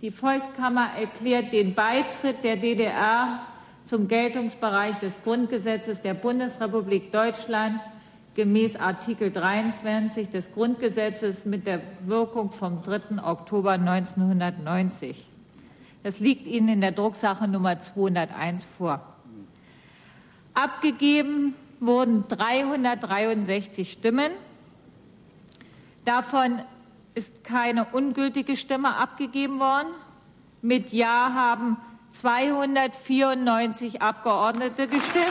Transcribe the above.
Die Volkskammer erklärt den Beitritt der DDR zum Geltungsbereich des Grundgesetzes der Bundesrepublik Deutschland gemäß Artikel 23 des Grundgesetzes mit der Wirkung vom 3. Oktober 1990. Das liegt Ihnen in der Drucksache Nummer 201 vor. Abgegeben wurden 363 Stimmen. Davon ist keine ungültige Stimme abgegeben worden. Mit Ja haben 294 Abgeordnete gestimmt.